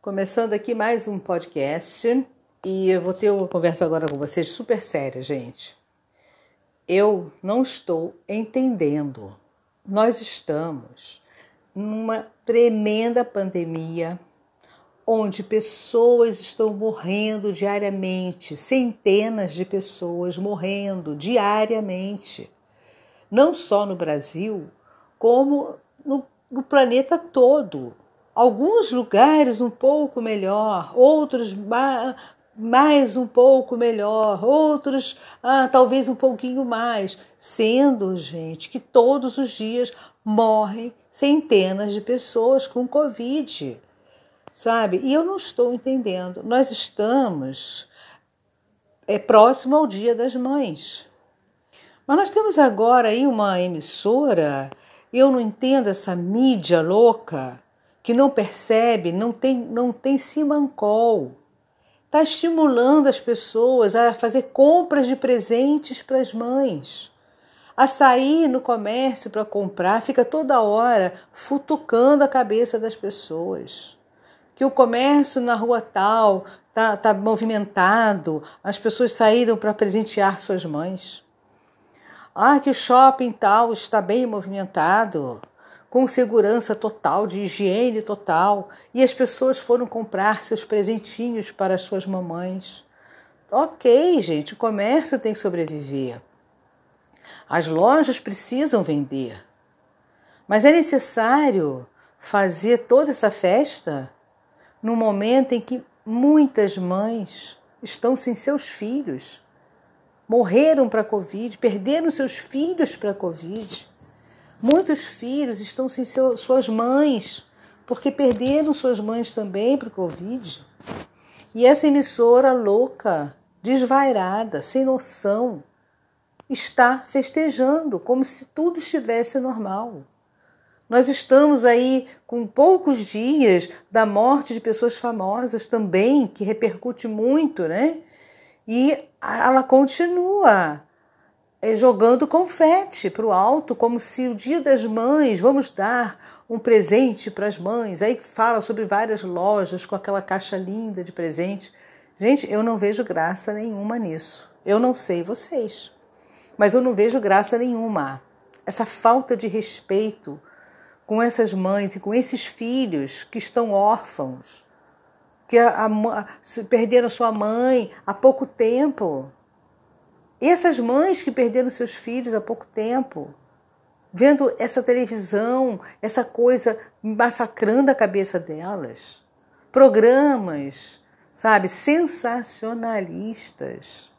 Começando aqui mais um podcast e eu vou ter uma conversa agora com vocês super séria, gente. Eu não estou entendendo. Nós estamos numa tremenda pandemia onde pessoas estão morrendo diariamente, centenas de pessoas morrendo diariamente, não só no Brasil, como no, no planeta todo. Alguns lugares um pouco melhor, outros mais um pouco melhor, outros ah, talvez um pouquinho mais, sendo, gente, que todos os dias morrem centenas de pessoas com Covid, sabe? E eu não estou entendendo. Nós estamos é próximo ao Dia das Mães. Mas nós temos agora aí uma emissora, eu não entendo essa mídia louca que não percebe, não tem, não tem simancol. Está estimulando as pessoas a fazer compras de presentes para as mães, a sair no comércio para comprar, fica toda hora futucando a cabeça das pessoas. Que o comércio na rua tal está tá movimentado, as pessoas saíram para presentear suas mães. Ah, que o shopping tal está bem movimentado com segurança total, de higiene total, e as pessoas foram comprar seus presentinhos para as suas mamães. Ok, gente, o comércio tem que sobreviver. As lojas precisam vender. Mas é necessário fazer toda essa festa no momento em que muitas mães estão sem seus filhos, morreram para a Covid, perderam seus filhos para a Covid. Muitos filhos estão sem seu, suas mães, porque perderam suas mães também para o Covid. E essa emissora louca, desvairada, sem noção, está festejando como se tudo estivesse normal. Nós estamos aí com poucos dias da morte de pessoas famosas também, que repercute muito, né? E ela continua jogando confete para o alto, como se o dia das mães, vamos dar um presente para as mães. Aí fala sobre várias lojas com aquela caixa linda de presente. Gente, eu não vejo graça nenhuma nisso. Eu não sei vocês, mas eu não vejo graça nenhuma. Essa falta de respeito com essas mães e com esses filhos que estão órfãos, que a, a, perderam sua mãe há pouco tempo, e essas mães que perderam seus filhos há pouco tempo, vendo essa televisão, essa coisa massacrando a cabeça delas, programas, sabe, sensacionalistas.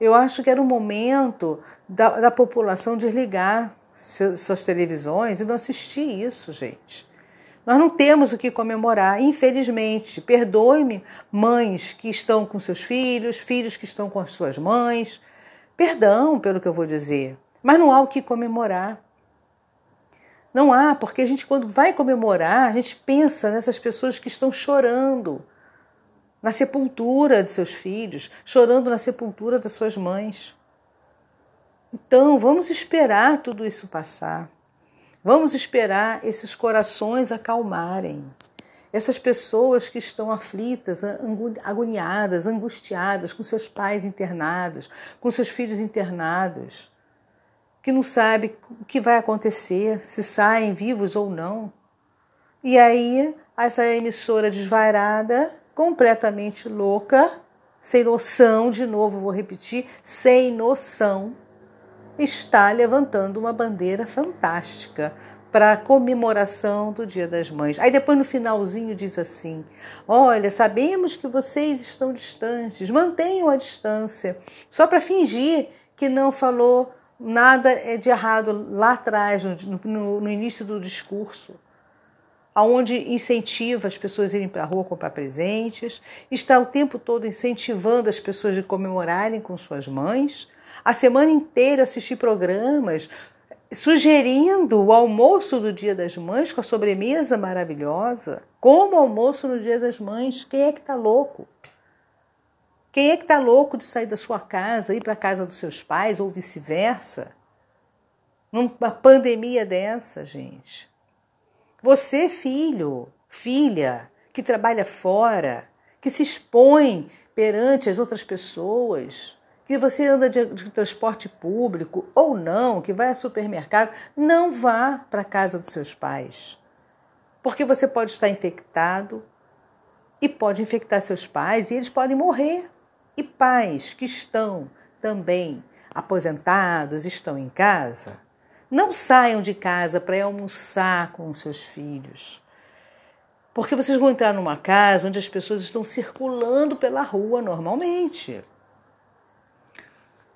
Eu acho que era o momento da, da população desligar suas televisões e não assistir isso, gente. Nós não temos o que comemorar, infelizmente. Perdoe-me, mães que estão com seus filhos, filhos que estão com as suas mães. Perdão pelo que eu vou dizer, mas não há o que comemorar. Não há, porque a gente, quando vai comemorar, a gente pensa nessas pessoas que estão chorando na sepultura de seus filhos, chorando na sepultura das suas mães. Então, vamos esperar tudo isso passar. Vamos esperar esses corações acalmarem. Essas pessoas que estão aflitas, agoniadas, angustiadas, com seus pais internados, com seus filhos internados, que não sabe o que vai acontecer, se saem vivos ou não. E aí, essa emissora desvairada, completamente louca, sem noção, de novo vou repetir, sem noção, está levantando uma bandeira fantástica para a comemoração do Dia das Mães. Aí depois no finalzinho diz assim: Olha, sabemos que vocês estão distantes, mantenham a distância, só para fingir que não falou nada é de errado lá atrás, no, no, no início do discurso aonde incentiva as pessoas a irem para a rua comprar presentes, está o tempo todo incentivando as pessoas a comemorarem com suas mães, a semana inteira assistir programas sugerindo o almoço do Dia das Mães com a sobremesa maravilhosa. Como almoço no Dia das Mães? Quem é que está louco? Quem é que está louco de sair da sua casa, ir para a casa dos seus pais ou vice-versa? Numa pandemia dessa, gente. Você, filho, filha, que trabalha fora, que se expõe perante as outras pessoas, que você anda de, de transporte público ou não, que vai ao supermercado, não vá para a casa dos seus pais. Porque você pode estar infectado e pode infectar seus pais e eles podem morrer. E pais que estão também aposentados, estão em casa, não saiam de casa para almoçar com seus filhos. Porque vocês vão entrar numa casa onde as pessoas estão circulando pela rua normalmente.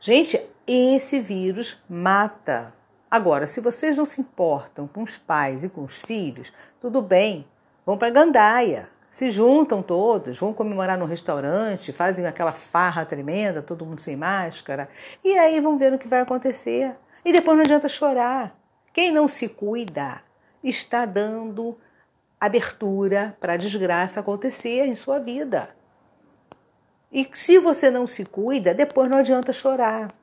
Gente, esse vírus mata. Agora, se vocês não se importam com os pais e com os filhos, tudo bem, vão para Gandaia, se juntam todos, vão comemorar no restaurante, fazem aquela farra tremenda, todo mundo sem máscara, e aí vão ver o que vai acontecer. E depois não adianta chorar. Quem não se cuida está dando abertura para a desgraça acontecer em sua vida. E se você não se cuida, depois não adianta chorar.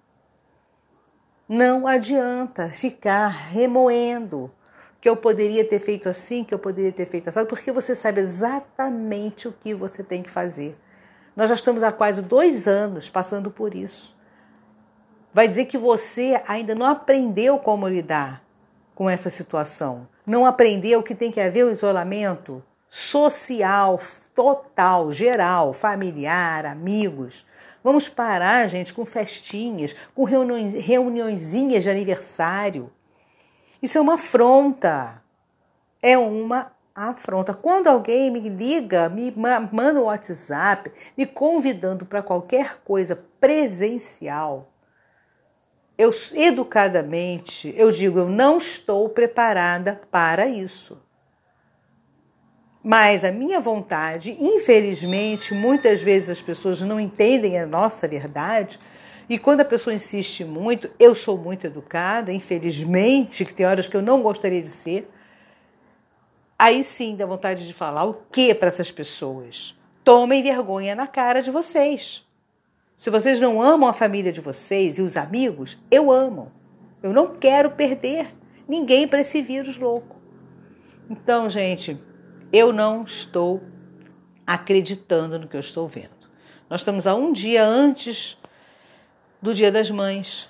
Não adianta ficar remoendo que eu poderia ter feito assim, que eu poderia ter feito assim, porque você sabe exatamente o que você tem que fazer. Nós já estamos há quase dois anos passando por isso. Vai dizer que você ainda não aprendeu como lidar com essa situação, não aprendeu que tem que haver o isolamento social, total, geral, familiar, amigos. Vamos parar, gente, com festinhas, com reuniões, reuniõezinhas de aniversário. Isso é uma afronta. É uma afronta. Quando alguém me liga, me manda um WhatsApp, me convidando para qualquer coisa presencial, eu educadamente, eu digo, eu não estou preparada para isso. Mas a minha vontade, infelizmente, muitas vezes as pessoas não entendem a nossa verdade. E quando a pessoa insiste muito, eu sou muito educada, infelizmente, que tem horas que eu não gostaria de ser. Aí sim dá vontade de falar o que para essas pessoas? Tomem vergonha na cara de vocês. Se vocês não amam a família de vocês e os amigos, eu amo. Eu não quero perder ninguém para esse vírus louco. Então, gente, eu não estou acreditando no que eu estou vendo. Nós estamos a um dia antes do Dia das Mães.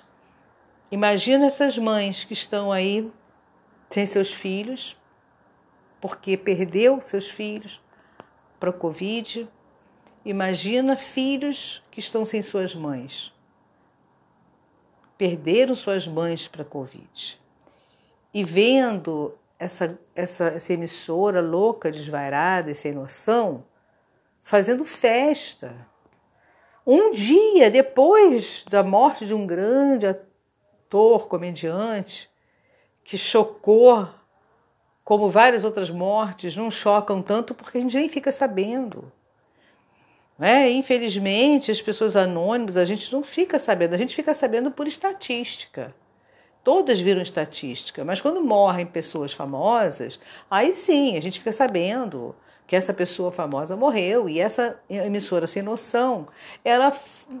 Imagina essas mães que estão aí sem seus filhos, porque perdeu seus filhos para o Covid. Imagina filhos que estão sem suas mães. Perderam suas mães para a Covid. E vendo essa, essa, essa emissora louca, desvairada e sem noção, fazendo festa. Um dia depois da morte de um grande ator, comediante, que chocou, como várias outras mortes, não chocam tanto porque a gente nem fica sabendo. Né? Infelizmente, as pessoas anônimas, a gente não fica sabendo, a gente fica sabendo por estatística todas viram estatística, mas quando morrem pessoas famosas, aí sim a gente fica sabendo que essa pessoa famosa morreu e essa emissora sem noção, ela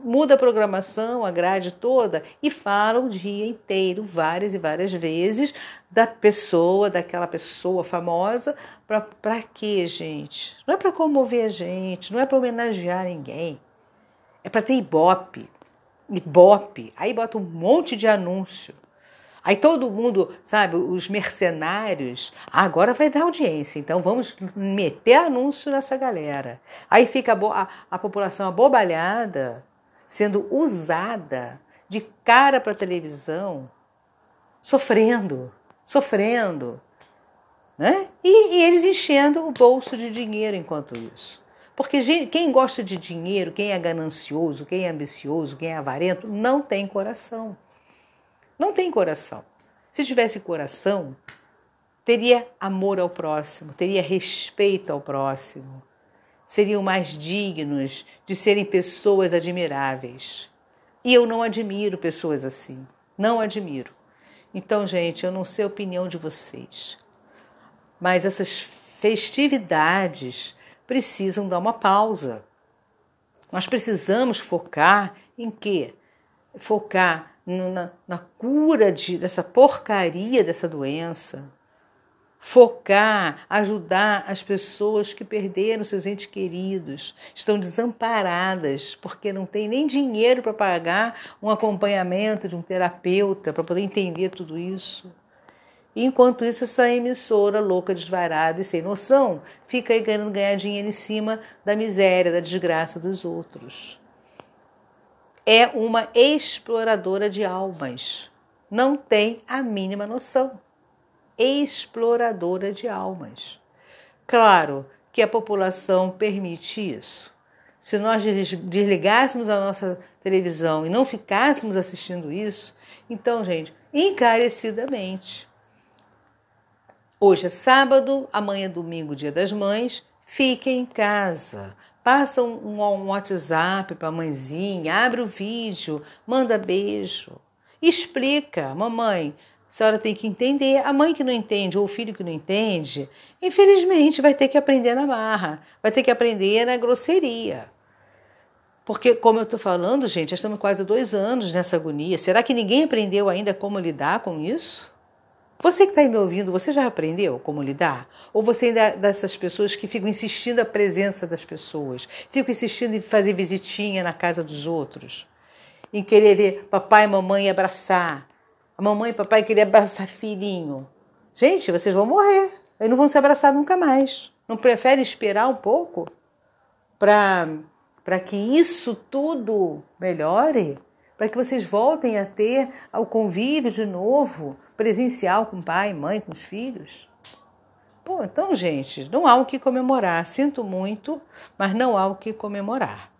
muda a programação, a grade toda e fala o dia inteiro, várias e várias vezes, da pessoa, daquela pessoa famosa, para quê, gente? Não é para comover a gente, não é para homenagear ninguém, é para ter ibope, ibope, aí bota um monte de anúncio. Aí todo mundo, sabe, os mercenários, ah, agora vai dar audiência, então vamos meter anúncio nessa galera. Aí fica a, a, a população abobalhada, sendo usada de cara para televisão, sofrendo, sofrendo. Né? E, e eles enchendo o bolso de dinheiro enquanto isso. Porque gente, quem gosta de dinheiro, quem é ganancioso, quem é ambicioso, quem é avarento, não tem coração. Não tem coração. Se tivesse coração, teria amor ao próximo, teria respeito ao próximo, seriam mais dignos de serem pessoas admiráveis. E eu não admiro pessoas assim. Não admiro. Então, gente, eu não sei a opinião de vocês, mas essas festividades precisam dar uma pausa. Nós precisamos focar em quê? Focar na, na cura de, dessa porcaria dessa doença, focar, ajudar as pessoas que perderam seus entes queridos, estão desamparadas porque não tem nem dinheiro para pagar um acompanhamento de um terapeuta para poder entender tudo isso. Enquanto isso, essa emissora louca, desvarada e sem noção fica aí querendo ganhar dinheiro em cima da miséria, da desgraça dos outros. É uma exploradora de almas. Não tem a mínima noção. Exploradora de almas. Claro que a população permite isso. Se nós desligássemos a nossa televisão e não ficássemos assistindo isso, então, gente, encarecidamente Hoje é sábado, amanhã é domingo, dia das mães. Fiquem em casa. Passa um, um WhatsApp para a mãezinha, abre o vídeo, manda beijo. Explica, mamãe, a senhora tem que entender. A mãe que não entende ou o filho que não entende, infelizmente vai ter que aprender na marra, vai ter que aprender na grosseria. Porque, como eu estou falando, gente, já estamos quase dois anos nessa agonia. Será que ninguém aprendeu ainda como lidar com isso? Você que está aí me ouvindo, você já aprendeu como lidar? Ou você ainda é dessas pessoas que ficam insistindo a presença das pessoas, ficam insistindo em fazer visitinha na casa dos outros, em querer ver papai e mamãe abraçar, a mamãe e papai querer abraçar filhinho? Gente, vocês vão morrer, eles não vão se abraçar nunca mais. Não prefere esperar um pouco para que isso tudo melhore? Para que vocês voltem a ter o convívio de novo? Presencial com pai, mãe, com os filhos. Pô, então, gente, não há o que comemorar. Sinto muito, mas não há o que comemorar.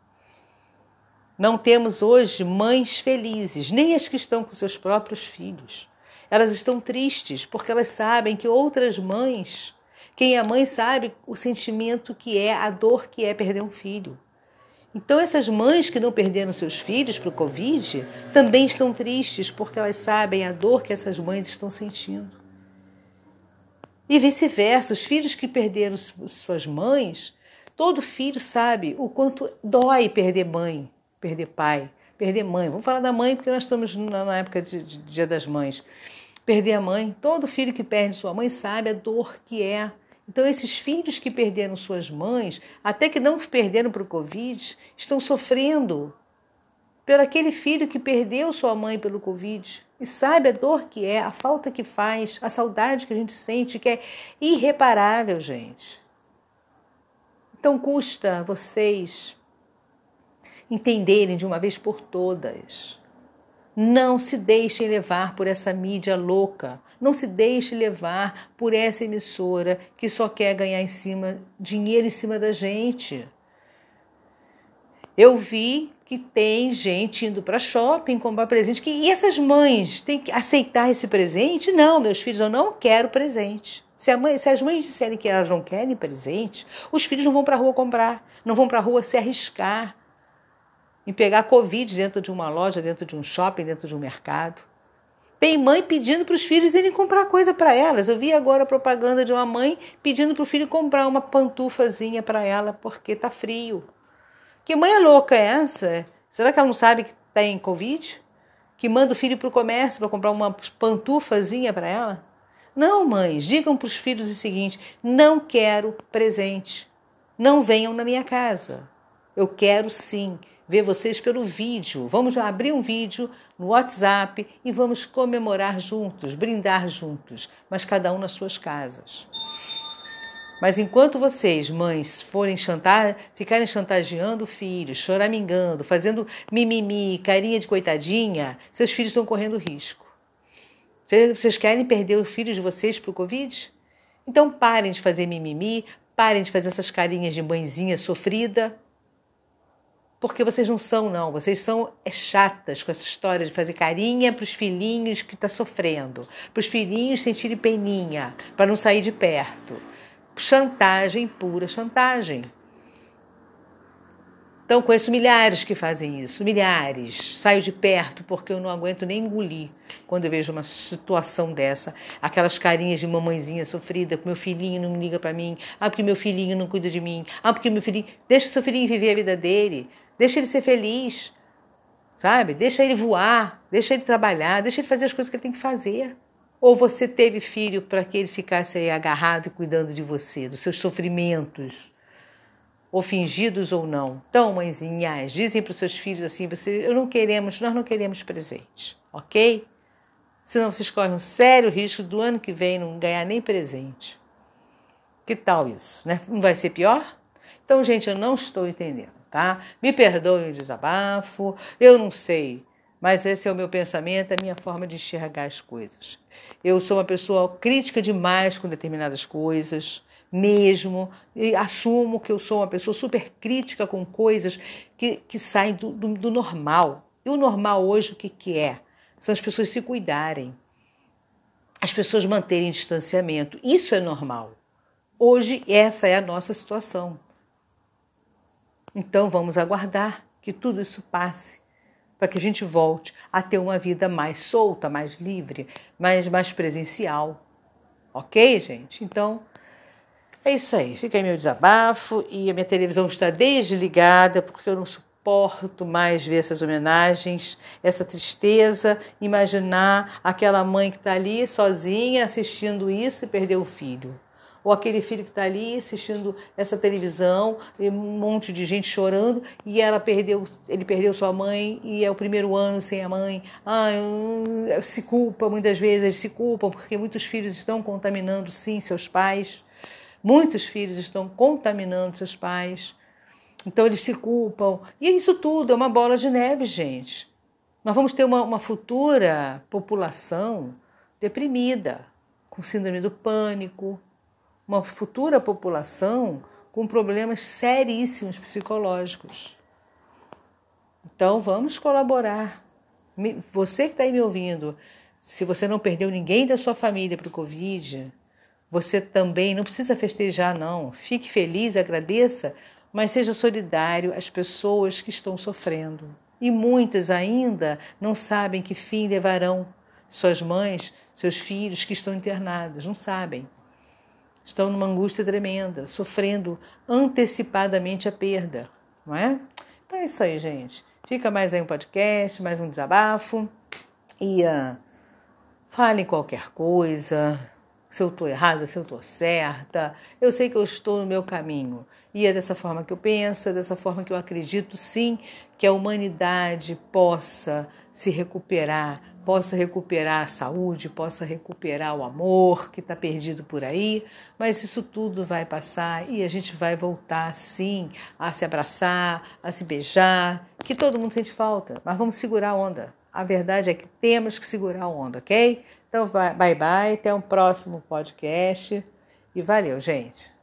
Não temos hoje mães felizes, nem as que estão com seus próprios filhos. Elas estão tristes porque elas sabem que outras mães, quem é mãe sabe o sentimento que é, a dor que é perder um filho. Então, essas mães que não perderam seus filhos para o Covid também estão tristes porque elas sabem a dor que essas mães estão sentindo. E vice-versa, os filhos que perderam suas mães, todo filho sabe o quanto dói perder mãe, perder pai, perder mãe. Vamos falar da mãe porque nós estamos na época de, de Dia das Mães. Perder a mãe, todo filho que perde sua mãe sabe a dor que é então, esses filhos que perderam suas mães, até que não perderam para o Covid, estão sofrendo pelo aquele filho que perdeu sua mãe pelo Covid. E sabe a dor que é, a falta que faz, a saudade que a gente sente, que é irreparável, gente. Então, custa vocês entenderem de uma vez por todas. Não se deixem levar por essa mídia louca não se deixe levar por essa emissora que só quer ganhar em cima dinheiro em cima da gente. Eu vi que tem gente indo para shopping comprar presente. Que, e essas mães têm que aceitar esse presente? Não, meus filhos, eu não quero presente. Se, mãe, se as mães disserem que elas não querem presente, os filhos não vão para a rua comprar, não vão para a rua se arriscar em pegar Covid dentro de uma loja, dentro de um shopping, dentro de um mercado. Tem mãe pedindo para os filhos irem comprar coisa para elas. Eu vi agora a propaganda de uma mãe pedindo para o filho comprar uma pantufazinha para ela porque tá frio. Que mãe é louca é essa? Será que ela não sabe que tem Covid? Que manda o filho para o comércio para comprar uma pantufazinha para ela? Não, mães, digam para os filhos o seguinte: não quero presente. Não venham na minha casa. Eu quero sim ver vocês pelo vídeo. Vamos abrir um vídeo no WhatsApp e vamos comemorar juntos, brindar juntos, mas cada um nas suas casas. Mas enquanto vocês, mães, forem chantar, ficarem chantageando filhos, choramingando, fazendo mimimi, carinha de coitadinha, seus filhos estão correndo risco. Vocês querem perder os filhos de vocês para o Covid? Então parem de fazer mimimi, parem de fazer essas carinhas de mãezinha sofrida porque vocês não são, não. Vocês são é, chatas com essa história de fazer carinha para os filhinhos que estão tá sofrendo, para os filhinhos sentirem peninha, para não sair de perto. Chantagem, pura chantagem. Então, conheço milhares que fazem isso, milhares. Saio de perto porque eu não aguento nem engolir quando eu vejo uma situação dessa. Aquelas carinhas de mamãezinha sofrida, meu filhinho não me liga para mim, ah, porque meu filhinho não cuida de mim, ah, porque meu filhinho. Deixa o seu filhinho viver a vida dele. Deixa ele ser feliz, sabe? Deixa ele voar, deixa ele trabalhar, deixa ele fazer as coisas que ele tem que fazer. Ou você teve filho para que ele ficasse aí agarrado e cuidando de você, dos seus sofrimentos, ou fingidos ou não. Então, mãezinhas, dizem para os seus filhos assim: você, eu não queremos, nós não queremos presente, ok? Senão vocês correm um sério risco do ano que vem não ganhar nem presente. Que tal isso? Né? Não vai ser pior? Então, gente, eu não estou entendendo, tá? Me perdoem o desabafo, eu não sei, mas esse é o meu pensamento, a minha forma de enxergar as coisas. Eu sou uma pessoa crítica demais com determinadas coisas, mesmo, e assumo que eu sou uma pessoa super crítica com coisas que, que saem do, do, do normal. E o normal hoje o que, que é? São as pessoas se cuidarem, as pessoas manterem distanciamento. Isso é normal. Hoje, essa é a nossa situação. Então, vamos aguardar que tudo isso passe, para que a gente volte a ter uma vida mais solta, mais livre, mais, mais presencial. Ok, gente? Então, é isso aí. Fica aí meu desabafo e a minha televisão está desligada porque eu não suporto mais ver essas homenagens, essa tristeza, imaginar aquela mãe que está ali sozinha assistindo isso e perdeu o filho. Ou aquele filho que está ali assistindo essa televisão, um monte de gente chorando, e ela perdeu, ele perdeu sua mãe, e é o primeiro ano sem a mãe. Ah, se culpa, muitas vezes se culpam, porque muitos filhos estão contaminando, sim, seus pais. Muitos filhos estão contaminando seus pais. Então eles se culpam. E isso tudo é uma bola de neve, gente. Nós vamos ter uma, uma futura população deprimida, com síndrome do pânico, uma futura população com problemas seríssimos psicológicos. Então vamos colaborar. Você que está aí me ouvindo, se você não perdeu ninguém da sua família para o Covid, você também não precisa festejar, não. Fique feliz, agradeça, mas seja solidário às pessoas que estão sofrendo. E muitas ainda não sabem que fim levarão suas mães, seus filhos que estão internados, não sabem. Estão numa angústia tremenda, sofrendo antecipadamente a perda, não é? Então é isso aí, gente. Fica mais aí um podcast, mais um desabafo. E uh, fale qualquer coisa, se eu estou errada, se eu estou certa. Eu sei que eu estou no meu caminho. E é dessa forma que eu penso, é dessa forma que eu acredito, sim, que a humanidade possa se recuperar, possa recuperar a saúde, possa recuperar o amor que está perdido por aí. Mas isso tudo vai passar e a gente vai voltar, sim, a se abraçar, a se beijar, que todo mundo sente falta. Mas vamos segurar a onda. A verdade é que temos que segurar a onda, ok? Então, bye bye, até um próximo podcast e valeu, gente.